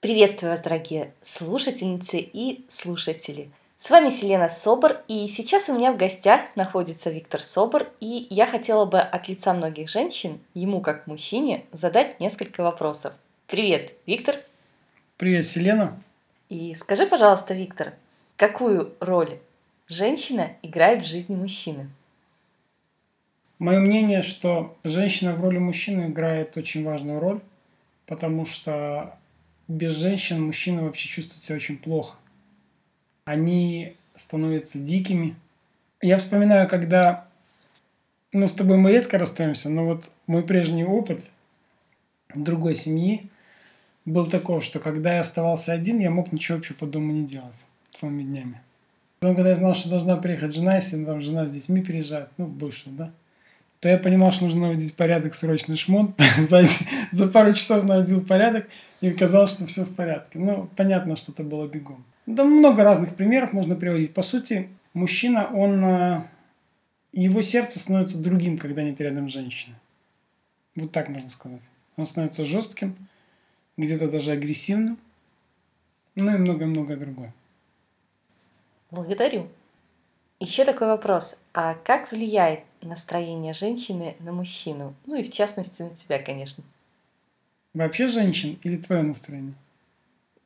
Приветствую вас, дорогие слушательницы и слушатели. С вами Селена Собор, и сейчас у меня в гостях находится Виктор Собор, и я хотела бы от лица многих женщин, ему как мужчине, задать несколько вопросов. Привет, Виктор. Привет, Селена. И скажи, пожалуйста, Виктор, какую роль женщина играет в жизни мужчины? Мое мнение, что женщина в роли мужчины играет очень важную роль, потому что без женщин мужчины вообще чувствуют себя очень плохо. Они становятся дикими. Я вспоминаю, когда, ну, с тобой мы редко расстаемся, но вот мой прежний опыт другой семьи был таков, что когда я оставался один, я мог ничего вообще по дому не делать целыми днями. Потом, когда я знал, что должна приехать жена, если там жена с детьми приезжает, ну, бывшая, да, то я понимал, что нужно наводить порядок, срочный шмон. за, пару часов наводил порядок, и оказалось, что все в порядке. Ну, понятно, что это было бегом. Да много разных примеров можно приводить. По сути, мужчина, он... Э, его сердце становится другим, когда нет рядом женщины. Вот так можно сказать. Он становится жестким, где-то даже агрессивным, ну и многое-многое другое. Благодарю. Еще такой вопрос. А как влияет настроение женщины на мужчину? Ну и в частности на тебя, конечно. Вообще женщин или твое настроение?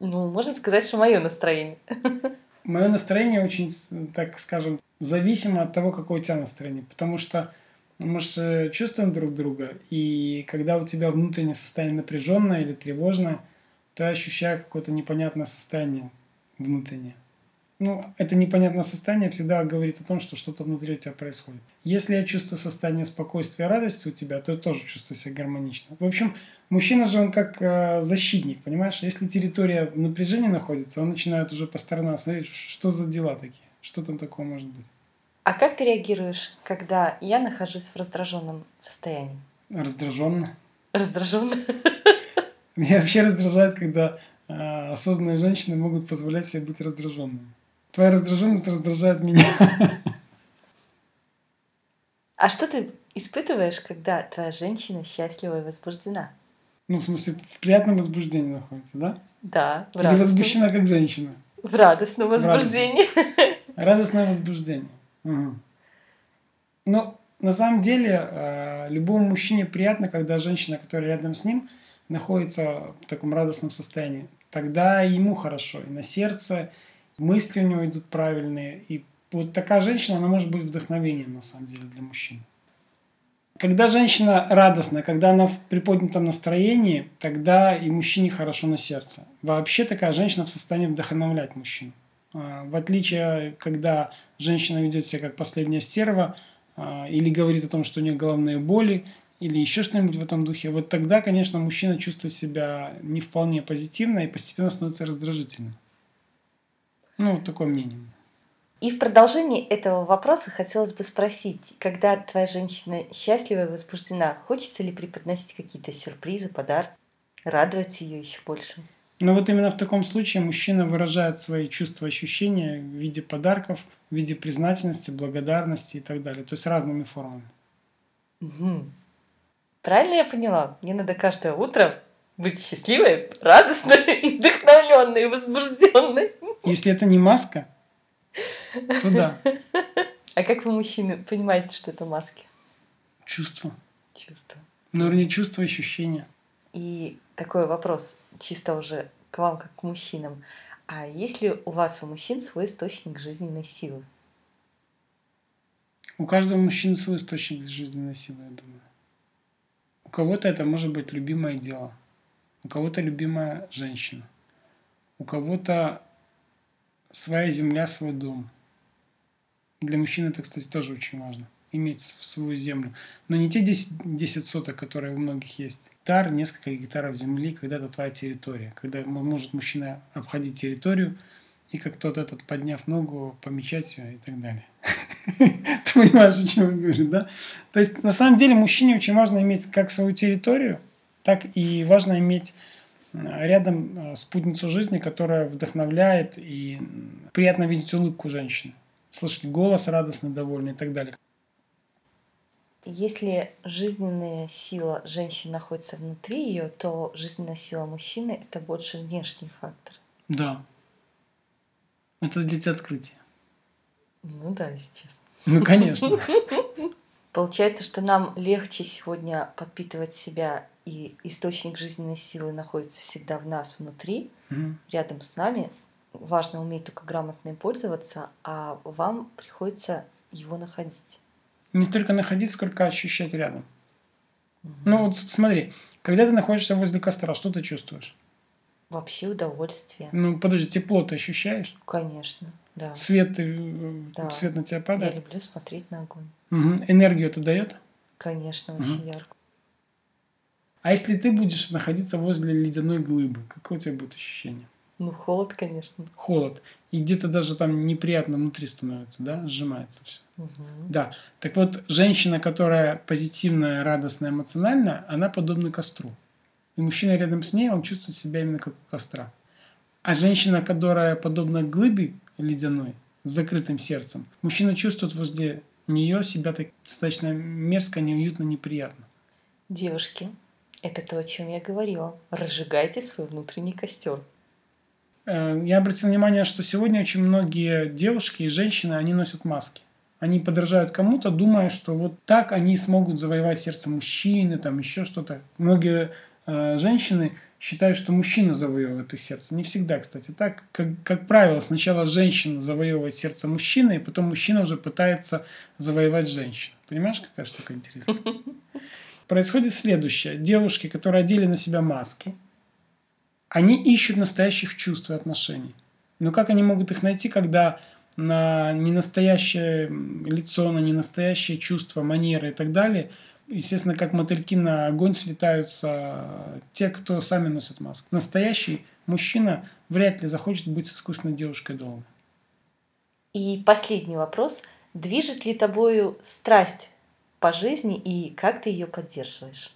Ну, можно сказать, что мое настроение. Мое настроение очень, так скажем, зависимо от того, какое у тебя настроение. Потому что мы же чувствуем друг друга, и когда у тебя внутреннее состояние напряженное или тревожное, то я ощущаю какое-то непонятное состояние внутреннее ну, это непонятное состояние всегда говорит о том, что что-то внутри у тебя происходит. Если я чувствую состояние спокойствия и радости у тебя, то я тоже чувствую себя гармонично. В общем, мужчина же он как э, защитник, понимаешь? Если территория в напряжении находится, он начинает уже по сторонам смотреть, что за дела такие, что там такого может быть. А как ты реагируешь, когда я нахожусь в раздраженном состоянии? Раздраженно. Раздраженно? Меня вообще раздражает, когда э, осознанные женщины могут позволять себе быть раздраженными. Твоя раздраженность раздражает меня. А что ты испытываешь, когда твоя женщина счастлива и возбуждена? Ну, в смысле, в приятном возбуждении находится, да? Да. В Или возбуждена как женщина? В радостном возбуждении. Радостное возбуждение. Угу. Ну, на самом деле, э, любому мужчине приятно, когда женщина, которая рядом с ним, находится в таком радостном состоянии. Тогда ему хорошо, и на сердце, мысли у него идут правильные. И вот такая женщина, она может быть вдохновением, на самом деле, для мужчин. Когда женщина радостная, когда она в приподнятом настроении, тогда и мужчине хорошо на сердце. Вообще такая женщина в состоянии вдохновлять мужчин. А, в отличие, когда женщина ведет себя как последняя стерва, а, или говорит о том, что у нее головные боли, или еще что-нибудь в этом духе, вот тогда, конечно, мужчина чувствует себя не вполне позитивно и постепенно становится раздражительным. Ну, такое мнение. И в продолжении этого вопроса хотелось бы спросить, когда твоя женщина счастлива и возбуждена, хочется ли преподносить какие-то сюрпризы, подарки, радовать ее еще больше? Но вот именно в таком случае мужчина выражает свои чувства, ощущения в виде подарков, в виде признательности, благодарности и так далее. То есть разными формами. Угу. Правильно я поняла? Мне надо каждое утро быть счастливой, радостной, и вдохновленной, и возбужденной. Если это не маска, то да. А как вы, мужчины, понимаете, что это маски? Чувство. Чувство. Ну, не чувство, ощущения. И такой вопрос, чисто уже к вам, как к мужчинам. А есть ли у вас, у мужчин, свой источник жизненной силы? У каждого мужчины свой источник жизненной силы, я думаю. У кого-то это может быть любимое дело, у кого-то любимая женщина, у кого-то своя земля, свой дом. Для мужчин это, кстати, тоже очень важно. Иметь свою землю. Но не те 10, 10 соток, которые у многих есть. Гектар, несколько гектаров земли, когда это твоя территория. Когда может мужчина обходить территорию, и как тот этот, подняв ногу, помечать ее и так далее. Ты понимаешь, о чем я говорю, да? То есть, на самом деле, мужчине очень важно иметь как свою территорию, так и важно иметь рядом э, спутницу жизни, которая вдохновляет и приятно видеть улыбку женщины, слышать голос радостный, довольный и так далее. Если жизненная сила женщины находится внутри ее, то жизненная сила мужчины это больше внешний фактор. Да. Это для тебя открытие. Ну да, честно. Ну, конечно. Получается, что нам легче сегодня подпитывать себя, и источник жизненной силы находится всегда в нас внутри, Мгм. рядом с нами. Важно уметь только грамотно им пользоваться, а вам приходится его находить. Не столько находить, сколько ощущать рядом. Ну вот смотри, когда ты находишься возле костра, что ты чувствуешь? Вообще удовольствие. Ну подожди, тепло ты ощущаешь? Конечно, да. Свет, э, Да. свет на тебя Я падает? люблю смотреть на огонь. Мгм. Энергию это дает? Конечно, очень ярко. А если ты будешь находиться возле ледяной глыбы, какое у тебя будет ощущение? Ну, холод, конечно. Холод. И где-то даже там неприятно внутри становится, да? Сжимается все. Мгм. Да. Так вот, женщина, которая позитивная, радостная, эмоциональная, она подобна костру. И мужчина рядом с ней, он чувствует себя именно как у костра. А женщина, которая подобна глыбе ледяной, с закрытым сердцем, мужчина чувствует возле нее себя так достаточно мерзко, неуютно, неприятно. Девушки, это то, о чем я говорила. Разжигайте свой внутренний костер. Э, Я обратил внимание, что сегодня очень многие девушки и женщины, они носят маски. Они подражают кому-то, думая, что вот так они смогут завоевать сердце мужчины, там еще что-то. Многие э, женщины считают, что мужчина завоевывает их сердце. Не всегда, кстати, так. Как, как правило, сначала женщина завоевывает сердце мужчины, и потом мужчина уже пытается завоевать женщину. Понимаешь, какая штука интересная? Происходит следующее. Девушки, которые одели на себя маски, они ищут настоящих чувств и отношений. Но как они могут их найти, когда на ненастоящее лицо, на ненастоящие чувства, манеры и так далее, естественно, как мотыльки на огонь слетаются те, кто сами носят маску. Настоящий мужчина вряд ли захочет быть с искусственной девушкой долго. И последний вопрос. Движет ли тобою страсть по жизни и как ты ее поддерживаешь?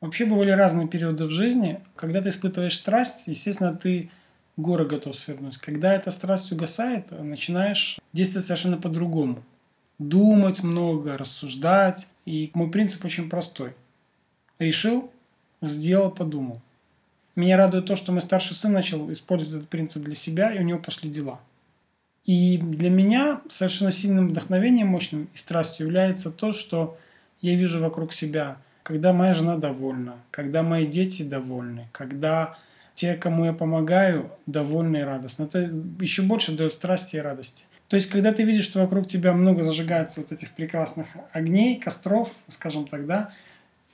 Вообще бывали разные периоды в жизни. Когда ты испытываешь страсть, естественно, ты горы готов свернуть. Когда эта страсть угасает, начинаешь действовать совершенно по-другому. Думать много, рассуждать. И мой принцип очень простой. Решил, сделал, подумал. Меня радует то, что мой старший сын начал использовать этот принцип для себя, и у него пошли дела. И для меня совершенно сильным вдохновением, мощным и страстью является то, что я вижу вокруг себя, когда моя жена довольна, когда мои дети довольны, когда те, кому я помогаю, довольны и радостны. Это еще больше дает страсти и радости. То есть, когда ты видишь, что вокруг тебя много зажигается вот этих прекрасных огней, костров, скажем так, да.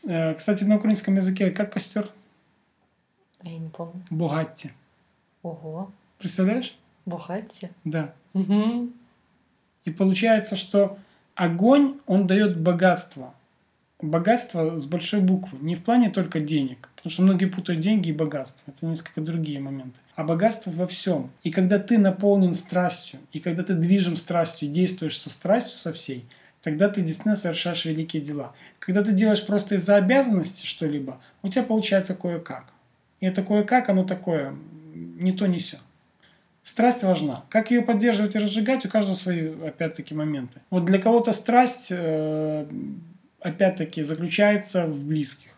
Э, Кстати, на украинском языке как костер? Я не помню. Богатти. Ого, Представляешь? Бухайте. Да. Мгм. И получается, что огонь, он дает богатство. Богатство с большой буквы. Не в плане только денег. Потому что многие путают деньги и богатство. Это несколько другие моменты. А богатство во всем. И когда ты наполнен страстью, и когда ты движим страстью, действуешь со страстью со всей, тогда ты действительно совершаешь великие дела. Когда ты делаешь просто из-за обязанности что-либо, у тебя получается кое-как. И это кое-как, оно такое, не то, не все. Страсть важна. Как ее поддерживать и разжигать, у каждого свои, опять-таки, моменты. Вот для кого-то страсть, э, опять-таки, заключается в близких.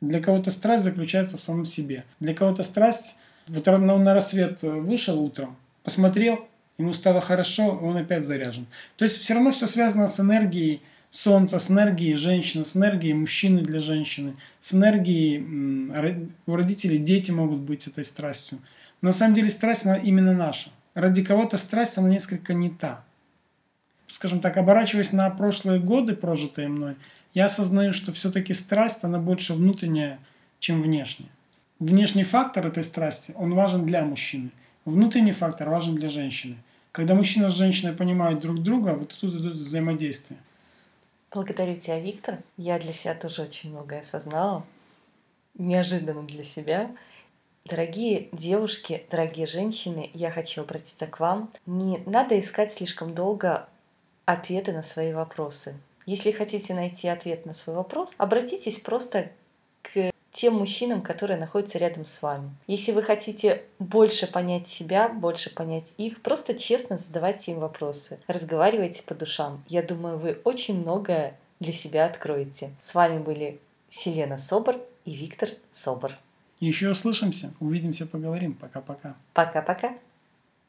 Для кого-то страсть заключается в самом себе. Для кого-то страсть, вот он на рассвет вышел утром, посмотрел, ему стало хорошо, и он опять заряжен. То есть все равно все связано с энергией солнца, с энергией женщины, с энергией мужчины для женщины, с энергией у родителей дети могут быть этой страстью. На самом деле страсть она именно наша. Ради кого-то страсть, она несколько не та. Скажем так, оборачиваясь на прошлые годы, прожитые мной, я осознаю, что все-таки страсть, она больше внутренняя, чем внешняя. Внешний фактор этой страсти, он важен для мужчины. Внутренний фактор важен для женщины. Когда мужчина с женщиной понимают друг друга, вот тут идут взаимодействие. Благодарю тебя, Виктор. Я для себя тоже очень многое осознала. Неожиданно для себя. Дорогие девушки, дорогие женщины, я хочу обратиться к вам. Не надо искать слишком долго ответы на свои вопросы. Если хотите найти ответ на свой вопрос, обратитесь просто к тем мужчинам, которые находятся рядом с вами. Если вы хотите больше понять себя, больше понять их, просто честно задавайте им вопросы, разговаривайте по душам. Я думаю, вы очень многое для себя откроете. С вами были Селена Собор и Виктор Собор. Еще услышимся, увидимся, поговорим. Пока-пока. Пока-пока.